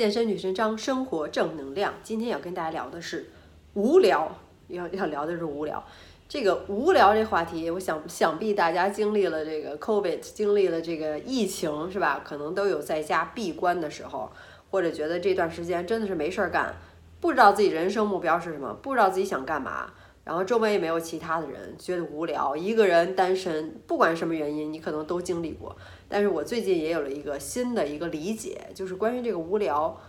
健身女神张，生活正能量。今天要跟大家聊的是无聊，要要聊的是无聊。这个无聊这话题，我想想必大家经历了这个 COVID，经历了这个疫情，是吧？可能都有在家闭关的时候，或者觉得这段时间真的是没事儿干，不知道自己人生目标是什么，不知道自己想干嘛，然后周围也没有其他的人，觉得无聊，一个人单身，不管什么原因，你可能都经历过。但是我最近也有了一个新的一个理解，就是关于这个无聊，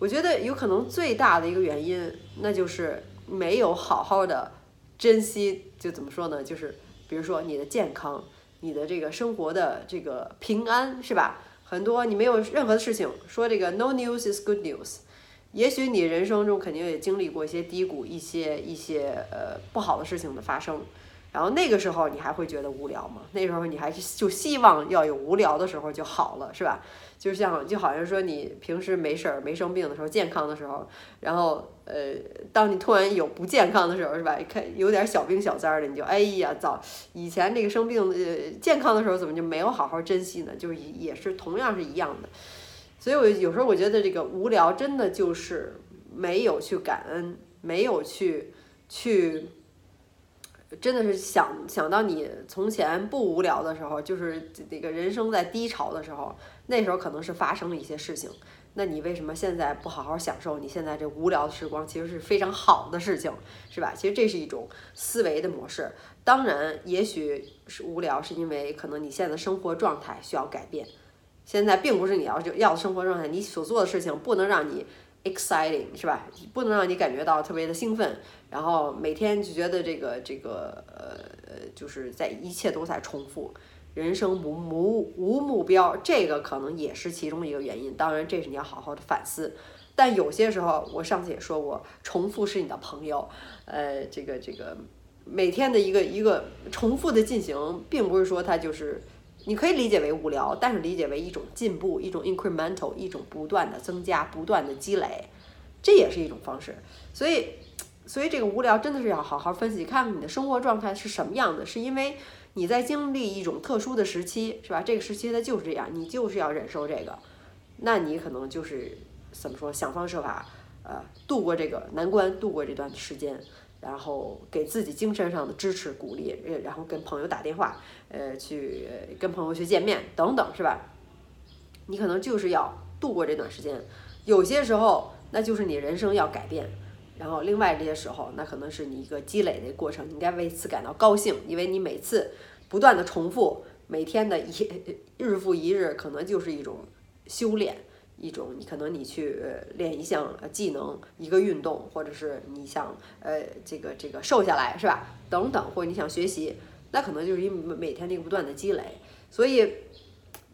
我觉得有可能最大的一个原因，那就是没有好好的。珍惜就怎么说呢？就是比如说你的健康，你的这个生活的这个平安，是吧？很多你没有任何的事情说这个 no news is good news。也许你人生中肯定也经历过一些低谷，一些一些呃不好的事情的发生。然后那个时候你还会觉得无聊吗？那时候你还是就希望要有无聊的时候就好了，是吧？就像就好像说你平时没事儿没生病的时候，健康的时候，然后呃，当你突然有不健康的时候，是吧？看有点小病小灾儿的，你就哎呀，早以前这个生病呃健康的时候怎么就没有好好珍惜呢？就是也是同样是一样的。所以我有时候我觉得这个无聊真的就是没有去感恩，没有去去。真的是想想到你从前不无聊的时候，就是这个人生在低潮的时候，那时候可能是发生了一些事情。那你为什么现在不好好享受你现在这无聊的时光？其实是非常好的事情，是吧？其实这是一种思维的模式。当然，也许是无聊，是因为可能你现在的生活状态需要改变。现在并不是你要就要的生活状态，你所做的事情不能让你。exciting 是吧？不能让你感觉到特别的兴奋，然后每天就觉得这个这个呃呃，就是在一切都在重复，人生无无无目标，这个可能也是其中一个原因。当然，这是你要好好的反思。但有些时候，我上次也说过，重复是你的朋友。呃，这个这个每天的一个一个重复的进行，并不是说它就是。你可以理解为无聊，但是理解为一种进步，一种 incremental，一种不断的增加、不断的积累，这也是一种方式。所以，所以这个无聊真的是要好好分析，看看你的生活状态是什么样的，是因为你在经历一种特殊的时期，是吧？这个时期它就是这样，你就是要忍受这个，那你可能就是怎么说，想方设法，呃，度过这个难关，度过这段时间。然后给自己精神上的支持鼓励，呃，然后跟朋友打电话，呃，去跟朋友去见面等等，是吧？你可能就是要度过这段时间，有些时候那就是你人生要改变，然后另外这些时候那可能是你一个积累的过程，你应该为此感到高兴，因为你每次不断的重复，每天的一日复一日，可能就是一种修炼。一种，你可能你去练一项技能，一个运动，或者是你想呃这个这个瘦下来是吧？等等，或者你想学习，那可能就是因为每天那个不断的积累，所以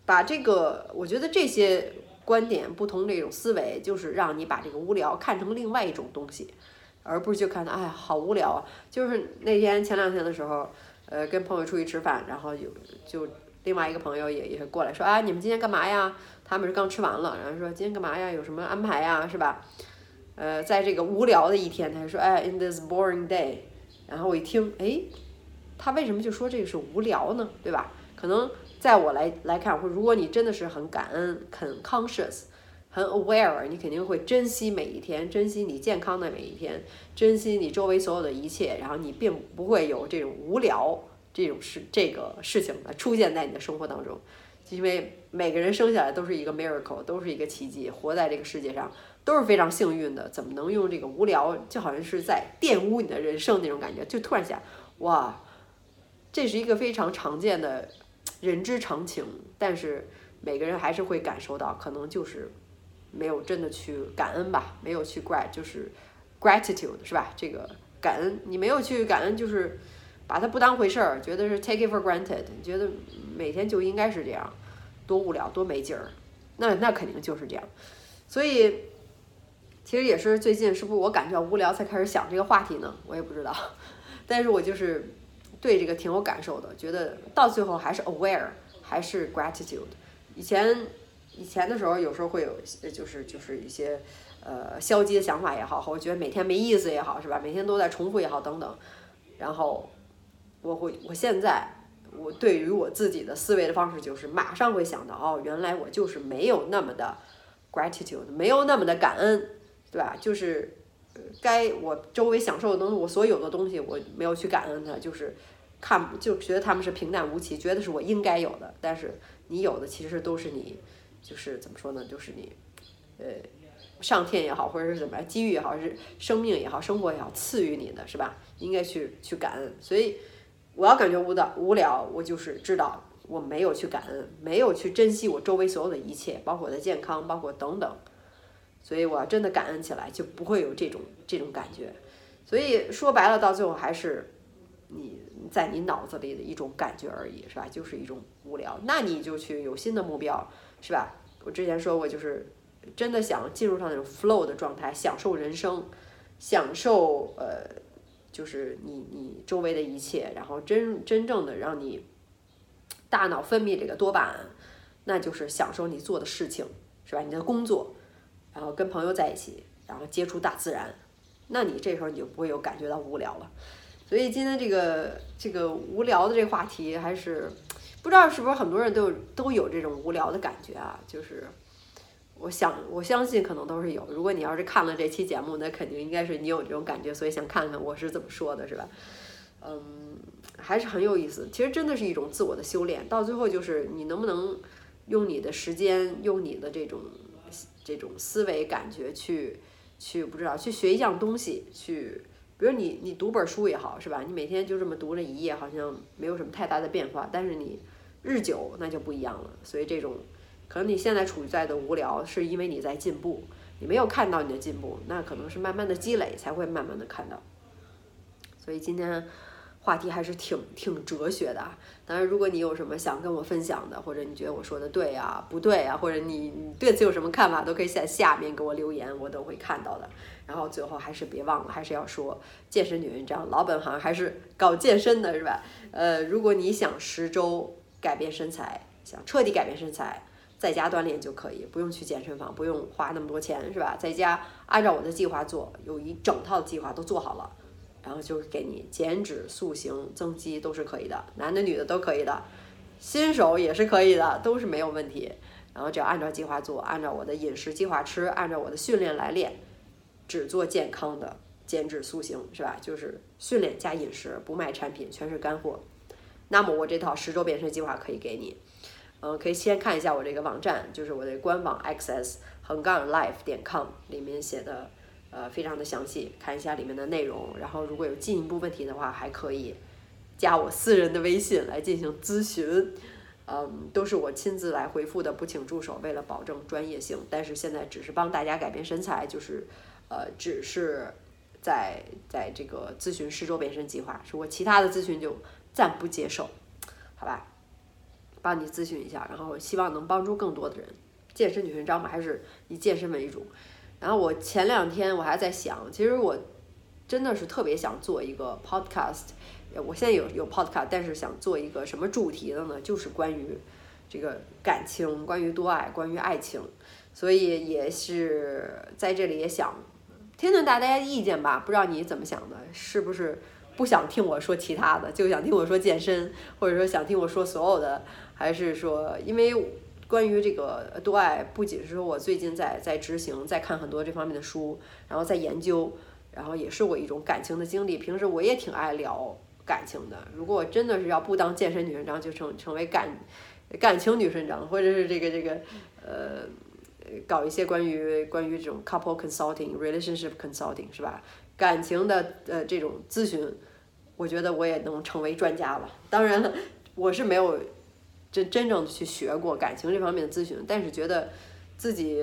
把这个，我觉得这些观点不同这种思维，就是让你把这个无聊看成另外一种东西，而不是就看到哎好无聊啊。就是那天前两天的时候，呃跟朋友出去吃饭，然后有就另外一个朋友也也是过来说啊你们今天干嘛呀？他们是刚吃完了，然后说今天干嘛呀？有什么安排呀？是吧？呃，在这个无聊的一天，他说：“哎，in this boring day。”然后我一听，哎，他为什么就说这个是无聊呢？对吧？可能在我来来看，或如果你真的是很感恩、很 conscious、很 aware，你肯定会珍惜每一天，珍惜你健康的每一天，珍惜你周围所有的一切，然后你并不会有这种无聊这种事这个事情出现在你的生活当中。因为每个人生下来都是一个 miracle，都是一个奇迹，活在这个世界上都是非常幸运的。怎么能用这个无聊，就好像是在玷污你的人生那种感觉？就突然想，哇，这是一个非常常见的人之常情，但是每个人还是会感受到，可能就是没有真的去感恩吧，没有去 grat，就是 gratitude 是吧？这个感恩，你没有去感恩，就是把它不当回事儿，觉得是 take it for granted，觉得。每天就应该是这样，多无聊，多没劲儿，那那肯定就是这样。所以，其实也是最近，是不是我感觉无聊才开始想这个话题呢？我也不知道。但是我就是对这个挺有感受的，觉得到最后还是 aware，还是 gratitude。以前以前的时候，有时候会有就是就是一些呃消极的想法也好，或者觉得每天没意思也好，是吧？每天都在重复也好，等等。然后我会，我现在。我对于我自己的思维的方式就是马上会想到，哦，原来我就是没有那么的 gratitude，没有那么的感恩，对吧？就是该我周围享受的东西，我所有的东西我没有去感恩它，就是看就觉得他们是平淡无奇，觉得是我应该有的。但是你有的其实都是你，就是怎么说呢？就是你，呃，上天也好，或者是怎么样，机遇也好，是生命也好，生活也好，赐予你的是吧？应该去去感恩。所以我要感觉无的无聊，我就是知道。我没有去感恩，没有去珍惜我周围所有的一切，包括我的健康，包括等等。所以我要真的感恩起来，就不会有这种这种感觉。所以说白了，到最后还是你在你脑子里的一种感觉而已，是吧？就是一种无聊。那你就去有新的目标，是吧？我之前说过，就是真的想进入上那种 flow 的状态，享受人生，享受呃，就是你你周围的一切，然后真真正的让你。大脑分泌这个多巴胺，那就是享受你做的事情，是吧？你的工作，然后跟朋友在一起，然后接触大自然，那你这时候你就不会有感觉到无聊了。所以今天这个这个无聊的这个话题，还是不知道是不是很多人都都有这种无聊的感觉啊？就是我想我相信可能都是有。如果你要是看了这期节目，那肯定应该是你有这种感觉，所以想看看我是怎么说的，是吧？嗯。还是很有意思，其实真的是一种自我的修炼。到最后就是你能不能用你的时间，用你的这种这种思维感觉去去不知道去学一样东西，去比如你你读本书也好，是吧？你每天就这么读了一页，好像没有什么太大的变化，但是你日久那就不一样了。所以这种可能你现在处在的无聊，是因为你在进步，你没有看到你的进步，那可能是慢慢的积累才会慢慢的看到。所以今天。话题还是挺挺哲学的，当然，如果你有什么想跟我分享的，或者你觉得我说的对呀、不对呀，或者你你对此有什么看法，都可以在下面给我留言，我都会看到的。然后最后还是别忘了，还是要说健身女人这样，老本行还是搞健身的，是吧？呃，如果你想十周改变身材，想彻底改变身材，在家锻炼就可以，不用去健身房，不用花那么多钱，是吧？在家按照我的计划做，有一整套计划都做好了。然后就给你减脂、塑形、增肌都是可以的，男的、女的都可以的，新手也是可以的，都是没有问题。然后只要按照计划做，按照我的饮食计划吃，按照我的训练来练，只做健康的减脂塑形，是吧？就是训练加饮食，不卖产品，全是干货。那么我这套十周变身计划可以给你，嗯，可以先看一下我这个网站，就是我的官网 xs 横杠 life 点 com 里面写的。呃，非常的详细，看一下里面的内容，然后如果有进一步问题的话，还可以加我私人的微信来进行咨询，嗯，都是我亲自来回复的，不请助手，为了保证专业性。但是现在只是帮大家改变身材，就是呃，只是在在这个咨询十周变身计划，如果其他的咨询就暂不接受，好吧？帮你咨询一下，然后希望能帮助更多的人。健身女神张嘛，还是以健身为主。然后我前两天我还在想，其实我真的是特别想做一个 podcast，我现在有有 podcast，但是想做一个什么主题的呢？就是关于这个感情，关于多爱，关于爱情，所以也是在这里也想听听大家的意见吧。不知道你怎么想的？是不是不想听我说其他的，就想听我说健身，或者说想听我说所有的，还是说因为？关于这个多爱，不仅是说我最近在在执行，在看很多这方面的书，然后在研究，然后也是我一种感情的经历。平时我也挺爱聊感情的。如果我真的是要不当健身女神章，就成成为感感情女神章，或者是这个这个呃，搞一些关于关于这种 couple consulting、relationship consulting 是吧？感情的呃这种咨询，我觉得我也能成为专家了。当然了，我是没有。真真正的去学过感情这方面的咨询，但是觉得自己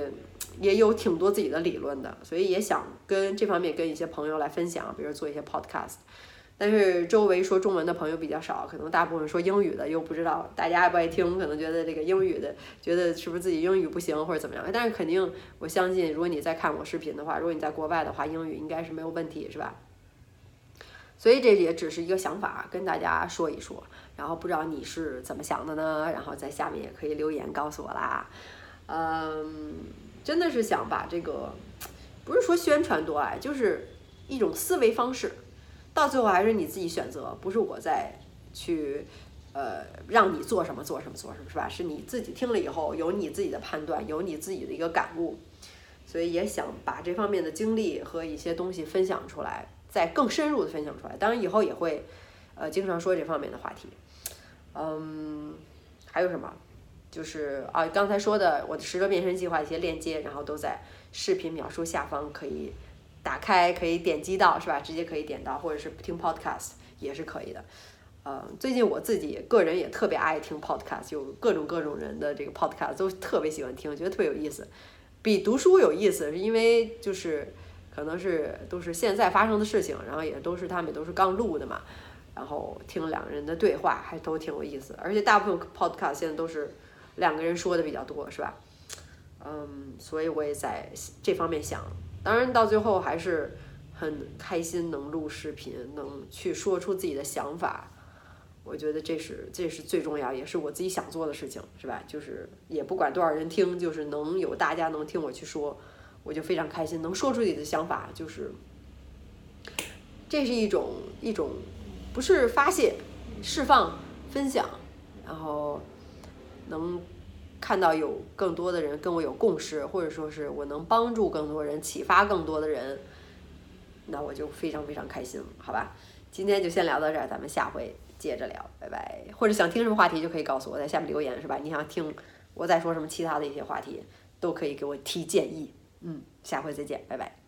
也有挺多自己的理论的，所以也想跟这方面跟一些朋友来分享，比如做一些 podcast。但是周围说中文的朋友比较少，可能大部分说英语的又不知道大家爱不爱听，可能觉得这个英语的觉得是不是自己英语不行或者怎么样？但是肯定我相信，如果你在看我视频的话，如果你在国外的话，英语应该是没有问题，是吧？所以这也只是一个想法，跟大家说一说。然后不知道你是怎么想的呢？然后在下面也可以留言告诉我啦。嗯，真的是想把这个，不是说宣传多爱，就是一种思维方式。到最后还是你自己选择，不是我在去呃，让你做什么做什么做什么，是吧？是你自己听了以后有你自己的判断，有你自己的一个感悟，所以也想把这方面的经历和一些东西分享出来，再更深入的分享出来。当然以后也会，呃，经常说这方面的话题。嗯，还有什么？就是啊，刚才说的我的十个变身计划一些链接，然后都在视频描述下方可以打开，可以点击到，是吧？直接可以点到，或者是听 podcast 也是可以的。呃，最近我自己个人也特别爱听 podcast，有各种各种人的这个 podcast 都特别喜欢听，觉得特别有意思，比读书有意思，是因为就是可能是都是现在发生的事情，然后也都是他们都是刚录的嘛，然后听两个人的对话还都挺有意思，而且大部分 podcast 现在都是两个人说的比较多，是吧？嗯，所以我也在这方面想，当然到最后还是很开心能录视频，能去说出自己的想法。我觉得这是这是最重要，也是我自己想做的事情，是吧？就是也不管多少人听，就是能有大家能听我去说，我就非常开心。能说出自己的想法，就是这是一种一种不是发泄、释放、分享，然后能看到有更多的人跟我有共识，或者说是我能帮助更多人、启发更多的人，那我就非常非常开心，好吧？今天就先聊到这儿，咱们下回。接着聊，拜拜。或者想听什么话题，就可以告诉我，在下面留言，是吧？你想听我再说什么其他的一些话题，都可以给我提建议。嗯，下回再见，拜拜。